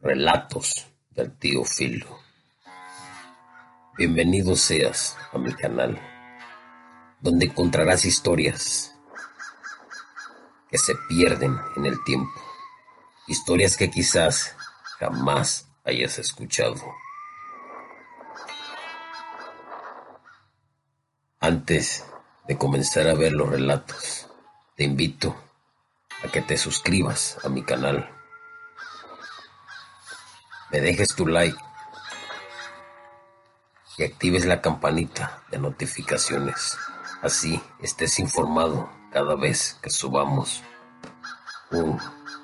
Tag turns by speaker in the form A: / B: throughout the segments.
A: Relatos del tío Filo. Bienvenido seas a mi canal, donde encontrarás historias que se pierden en el tiempo, historias que quizás jamás hayas escuchado. Antes de comenzar a ver los relatos, te invito a que te suscribas a mi canal. Me dejes tu like y actives la campanita de notificaciones. Así estés informado cada vez que subamos un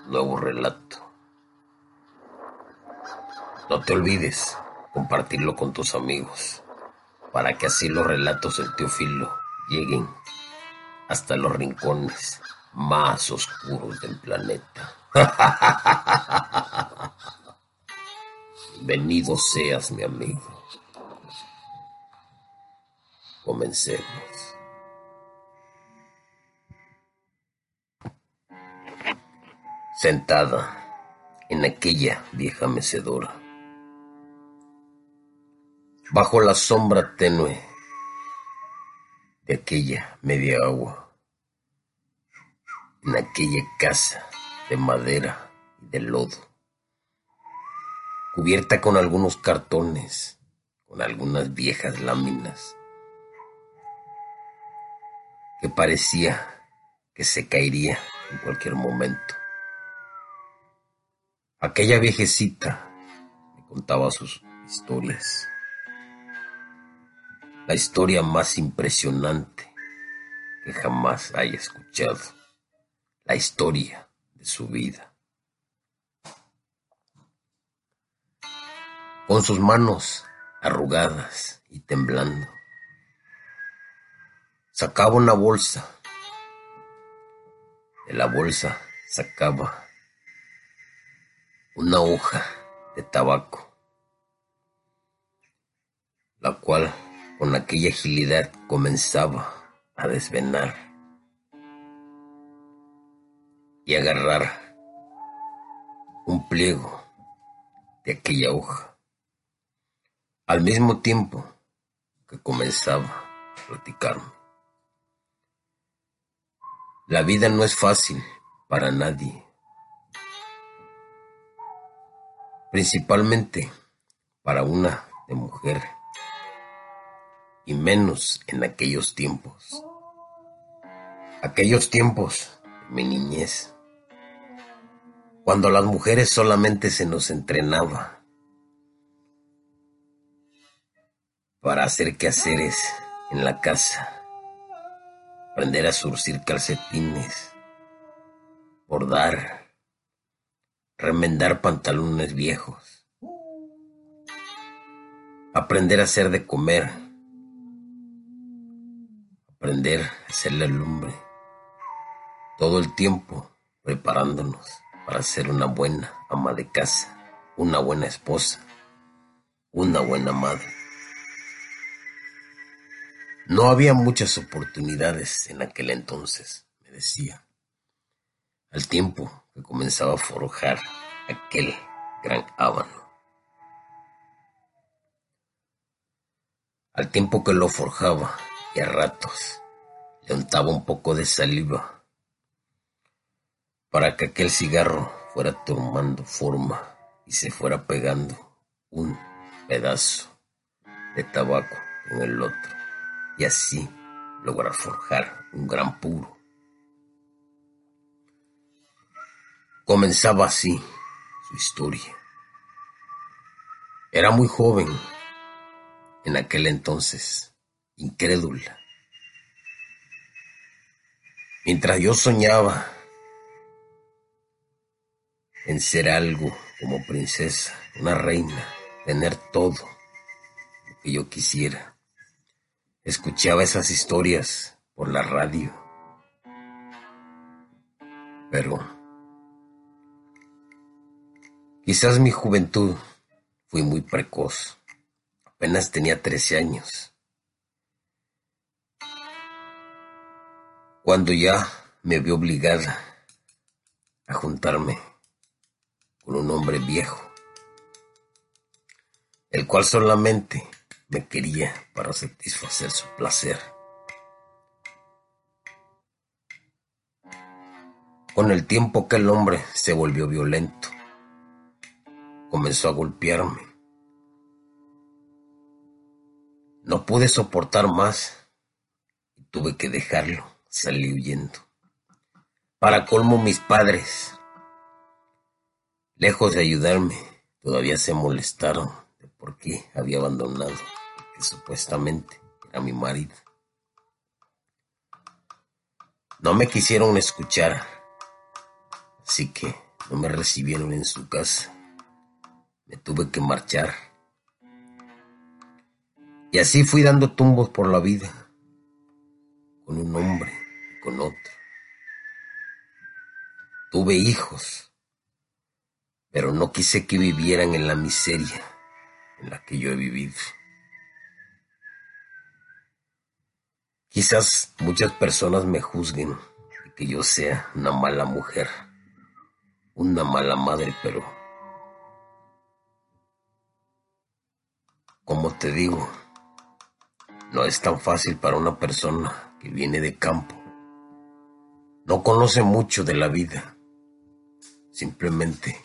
A: nuevo relato. No te olvides compartirlo con tus amigos para que así los relatos del Teofilo lleguen hasta los rincones más oscuros del planeta. Bienvenido seas, mi amigo. Comencemos. Sentada en aquella vieja mecedora, bajo la sombra tenue de aquella media agua, en aquella casa de madera y de lodo, cubierta con algunos cartones, con algunas viejas láminas, que parecía que se caería en cualquier momento. Aquella viejecita me contaba sus historias. La historia más impresionante que jamás haya escuchado la historia de su vida. Con sus manos arrugadas y temblando, sacaba una bolsa. De la bolsa sacaba una hoja de tabaco, la cual con aquella agilidad comenzaba a desvenar y agarrar un pliego de aquella hoja, al mismo tiempo que comenzaba a platicarme. La vida no es fácil para nadie, principalmente para una de mujer, y menos en aquellos tiempos. Aquellos tiempos de mi niñez cuando las mujeres solamente se nos entrenaba para hacer quehaceres en la casa, aprender a surcir calcetines, bordar, remendar pantalones viejos, aprender a hacer de comer, aprender a hacer la lumbre, todo el tiempo preparándonos para ser una buena ama de casa, una buena esposa, una buena madre. No había muchas oportunidades en aquel entonces, me decía, al tiempo que comenzaba a forjar aquel gran ábano. Al tiempo que lo forjaba y a ratos le untaba un poco de saliva para que aquel cigarro fuera tomando forma y se fuera pegando un pedazo de tabaco con el otro y así lograr forjar un gran puro. Comenzaba así su historia. Era muy joven en aquel entonces, incrédula. Mientras yo soñaba en ser algo como princesa, una reina, tener todo lo que yo quisiera. Escuchaba esas historias por la radio. Pero quizás mi juventud fui muy precoz. Apenas tenía 13 años. Cuando ya me vi obligada a juntarme con un hombre viejo, el cual solamente me quería para satisfacer su placer. Con el tiempo aquel hombre se volvió violento, comenzó a golpearme. No pude soportar más y tuve que dejarlo, salí huyendo. Para colmo mis padres Lejos de ayudarme, todavía se molestaron de por qué había abandonado, que supuestamente era mi marido. No me quisieron escuchar, así que no me recibieron en su casa. Me tuve que marchar. Y así fui dando tumbos por la vida, con un hombre y con otro. Tuve hijos pero no quise que vivieran en la miseria en la que yo he vivido. Quizás muchas personas me juzguen y que yo sea una mala mujer, una mala madre, pero como te digo, no es tan fácil para una persona que viene de campo. No conoce mucho de la vida. Simplemente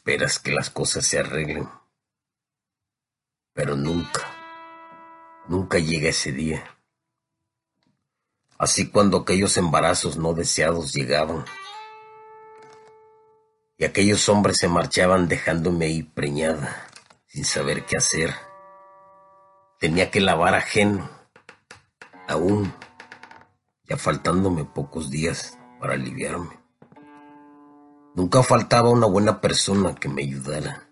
A: Esperas que las cosas se arreglen, pero nunca, nunca llega ese día. Así cuando aquellos embarazos no deseados llegaban y aquellos hombres se marchaban dejándome ahí preñada, sin saber qué hacer. Tenía que lavar ajeno, aún, ya faltándome pocos días para aliviarme. Nunca faltaba una buena persona que me ayudara.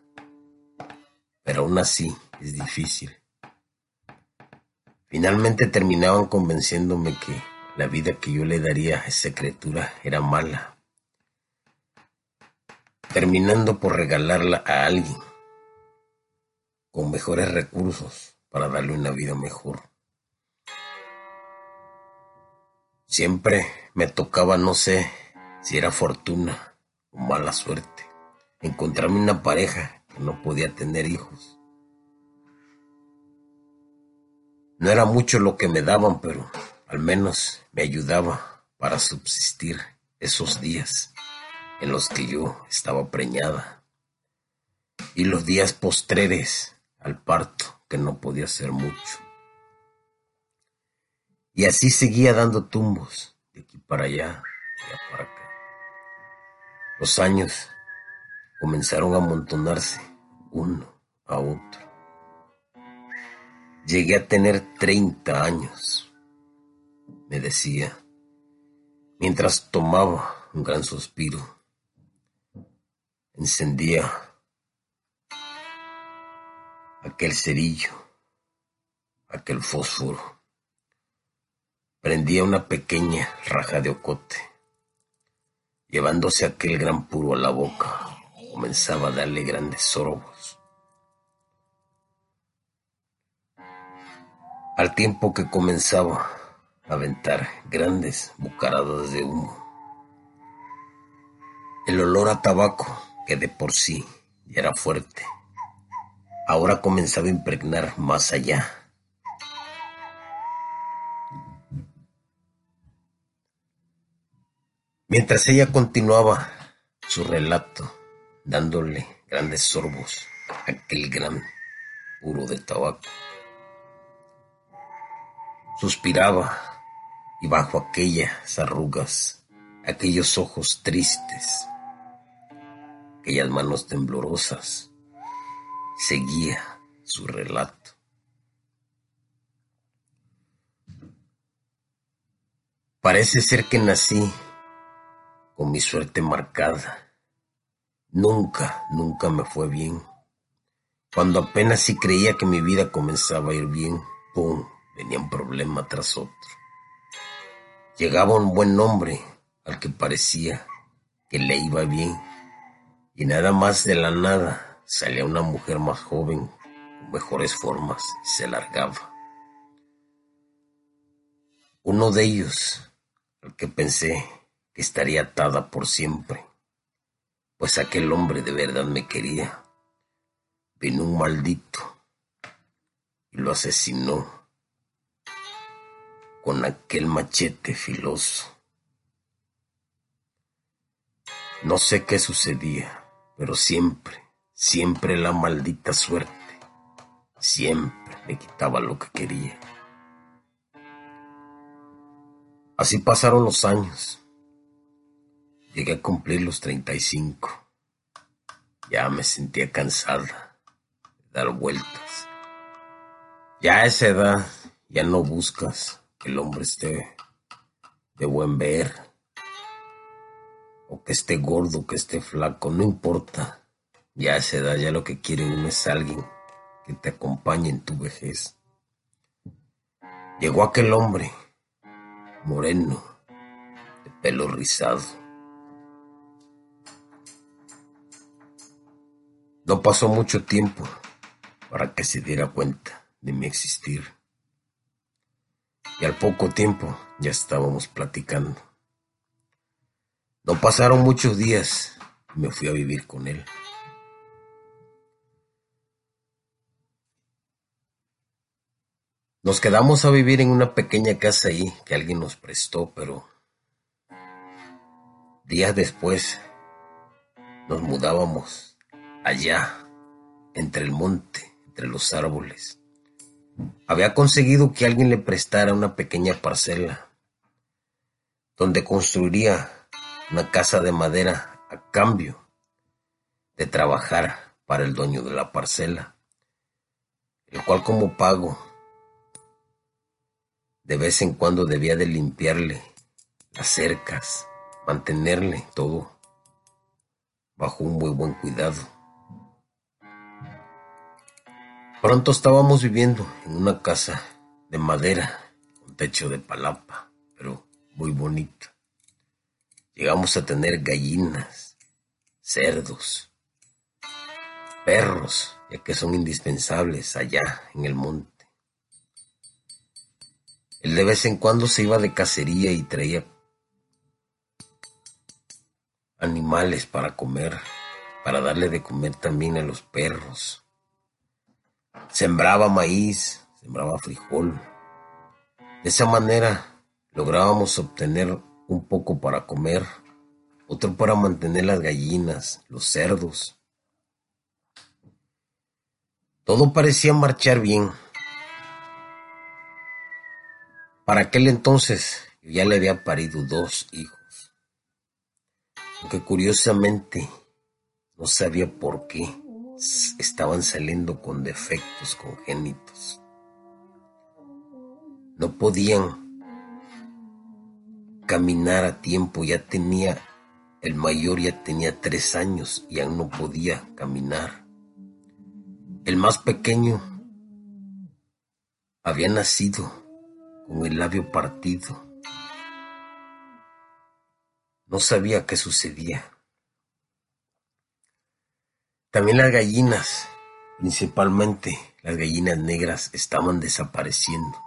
A: Pero aún así es difícil. Finalmente terminaban convenciéndome que la vida que yo le daría a esa criatura era mala, terminando por regalarla a alguien con mejores recursos para darle una vida mejor. Siempre me tocaba, no sé si era fortuna mala suerte. Encontrarme una pareja que no podía tener hijos. No era mucho lo que me daban, pero al menos me ayudaba para subsistir esos días en los que yo estaba preñada y los días postreres al parto que no podía ser mucho. Y así seguía dando tumbos de aquí para allá, allá para acá. Los años comenzaron a amontonarse uno a otro. Llegué a tener 30 años, me decía, mientras tomaba un gran suspiro. Encendía aquel cerillo, aquel fósforo. Prendía una pequeña raja de ocote Llevándose aquel gran puro a la boca, comenzaba a darle grandes sorbos. Al tiempo que comenzaba a aventar grandes bucaradas de humo. El olor a tabaco, que de por sí ya era fuerte, ahora comenzaba a impregnar más allá Mientras ella continuaba su relato, dándole grandes sorbos a aquel gran puro de tabaco, suspiraba y bajo aquellas arrugas, aquellos ojos tristes, aquellas manos temblorosas, seguía su relato. Parece ser que nací con mi suerte marcada Nunca, nunca me fue bien. Cuando apenas sí creía que mi vida comenzaba a ir bien, ¡pum! venía un problema tras otro. Llegaba un buen hombre al que parecía que le iba bien y nada más de la nada salía una mujer más joven, con mejores formas y se largaba. Uno de ellos, al que pensé estaría atada por siempre, pues aquel hombre de verdad me quería. Vino un maldito y lo asesinó con aquel machete filoso. No sé qué sucedía, pero siempre, siempre la maldita suerte, siempre me quitaba lo que quería. Así pasaron los años. Llegué a cumplir los 35. Ya me sentía cansada de dar vueltas. Ya a esa edad ya no buscas que el hombre esté de buen ver o que esté gordo, que esté flaco, no importa. Ya a esa edad ya lo que quiere uno es alguien que te acompañe en tu vejez. Llegó aquel hombre, moreno, de pelo rizado. No pasó mucho tiempo para que se diera cuenta de mi existir. Y al poco tiempo ya estábamos platicando. No pasaron muchos días y me fui a vivir con él. Nos quedamos a vivir en una pequeña casa ahí que alguien nos prestó, pero días después nos mudábamos allá, entre el monte, entre los árboles. Había conseguido que alguien le prestara una pequeña parcela donde construiría una casa de madera a cambio de trabajar para el dueño de la parcela, el cual como pago de vez en cuando debía de limpiarle las cercas, mantenerle todo bajo un muy buen cuidado. Pronto estábamos viviendo en una casa de madera, un techo de palapa, pero muy bonito. Llegamos a tener gallinas, cerdos, perros, ya que son indispensables allá en el monte. Él de vez en cuando se iba de cacería y traía animales para comer, para darle de comer también a los perros. Sembraba maíz, sembraba frijol. De esa manera lográbamos obtener un poco para comer, otro para mantener las gallinas, los cerdos. Todo parecía marchar bien. Para aquel entonces ya le había parido dos hijos, aunque curiosamente no sabía por qué estaban saliendo con defectos congénitos. No podían caminar a tiempo, ya tenía, el mayor ya tenía tres años y aún no podía caminar. El más pequeño había nacido con el labio partido. No sabía qué sucedía. También las gallinas, principalmente las gallinas negras, estaban desapareciendo.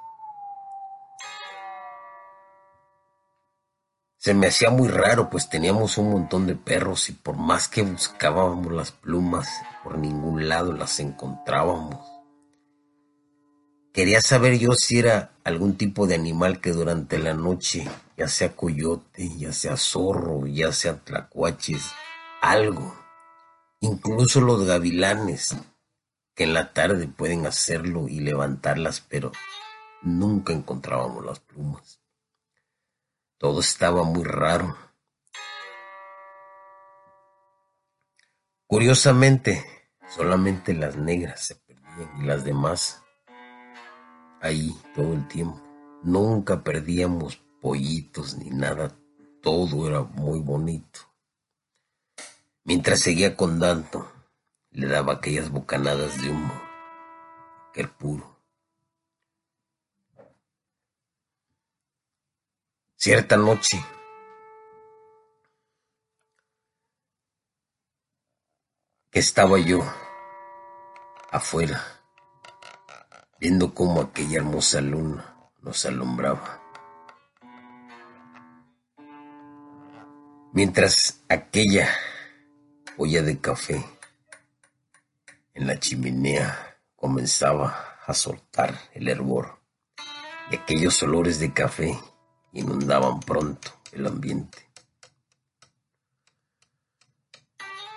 A: Se me hacía muy raro, pues teníamos un montón de perros y por más que buscábamos las plumas, por ningún lado las encontrábamos. Quería saber yo si era algún tipo de animal que durante la noche, ya sea coyote, ya sea zorro, ya sea tlacuaches, algo, incluso los gavilanes, que en la tarde pueden hacerlo y levantarlas, pero nunca encontrábamos las plumas. Todo estaba muy raro. Curiosamente, solamente las negras se perdían y las demás ahí todo el tiempo. Nunca perdíamos pollitos ni nada. Todo era muy bonito. Mientras seguía contando, le daba aquellas bocanadas de humo, aquel puro. Cierta noche, que estaba yo afuera, viendo cómo aquella hermosa luna nos alumbraba. Mientras aquella olla de café en la chimenea comenzaba a soltar el hervor y aquellos olores de café inundaban pronto el ambiente.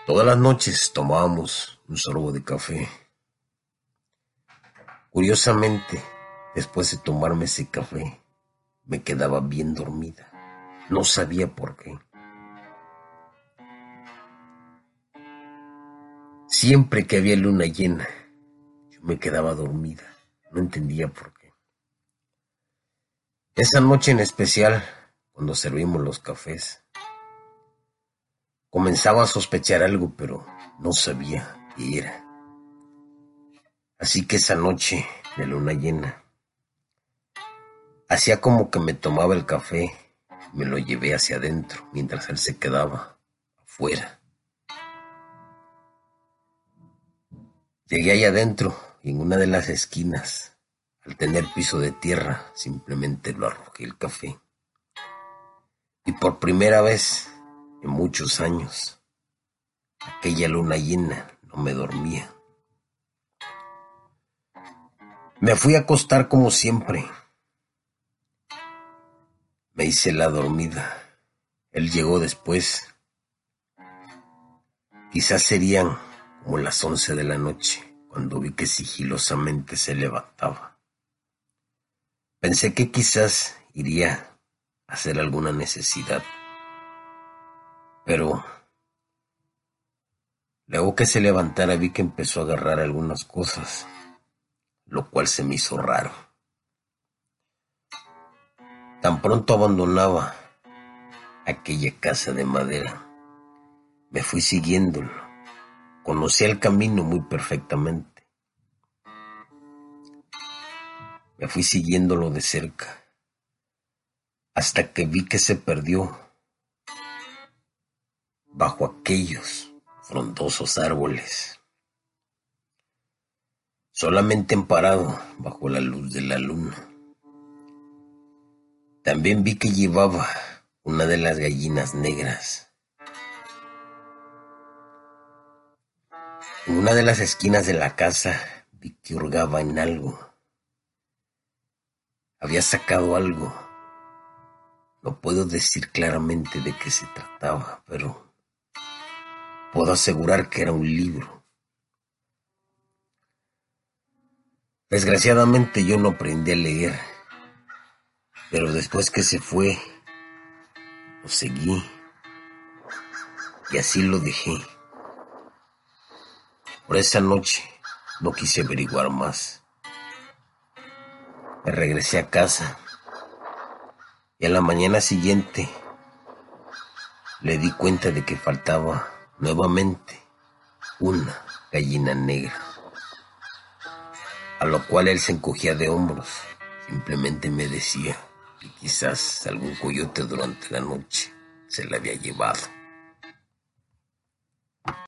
A: Todas las noches tomábamos un sorbo de café. Curiosamente, después de tomarme ese café, me quedaba bien dormida. No sabía por qué. Siempre que había luna llena, yo me quedaba dormida. No entendía por qué. Esa noche en especial, cuando servimos los cafés, comenzaba a sospechar algo, pero no sabía qué era. Así que esa noche de luna llena, hacía como que me tomaba el café, me lo llevé hacia adentro, mientras él se quedaba afuera. Llegué ahí adentro y en una de las esquinas, al tener piso de tierra, simplemente lo arrojé el café. Y por primera vez en muchos años, aquella luna llena no me dormía. Me fui a acostar como siempre. Me hice la dormida. Él llegó después. Quizás serían como las once de la noche, cuando vi que sigilosamente se levantaba. Pensé que quizás iría a hacer alguna necesidad, pero luego que se levantara vi que empezó a agarrar algunas cosas, lo cual se me hizo raro. Tan pronto abandonaba aquella casa de madera, me fui siguiéndolo Conocía el camino muy perfectamente. Me fui siguiéndolo de cerca hasta que vi que se perdió bajo aquellos frondosos árboles, solamente emparado bajo la luz de la luna. También vi que llevaba una de las gallinas negras En una de las esquinas de la casa vi que hurgaba en algo. Había sacado algo. No puedo decir claramente de qué se trataba, pero puedo asegurar que era un libro. Desgraciadamente yo no aprendí a leer, pero después que se fue, lo seguí y así lo dejé. Por esa noche no quise averiguar más. Me regresé a casa y a la mañana siguiente le di cuenta de que faltaba nuevamente una gallina negra. A lo cual él se encogía de hombros. Simplemente me decía que quizás algún coyote durante la noche se la había llevado.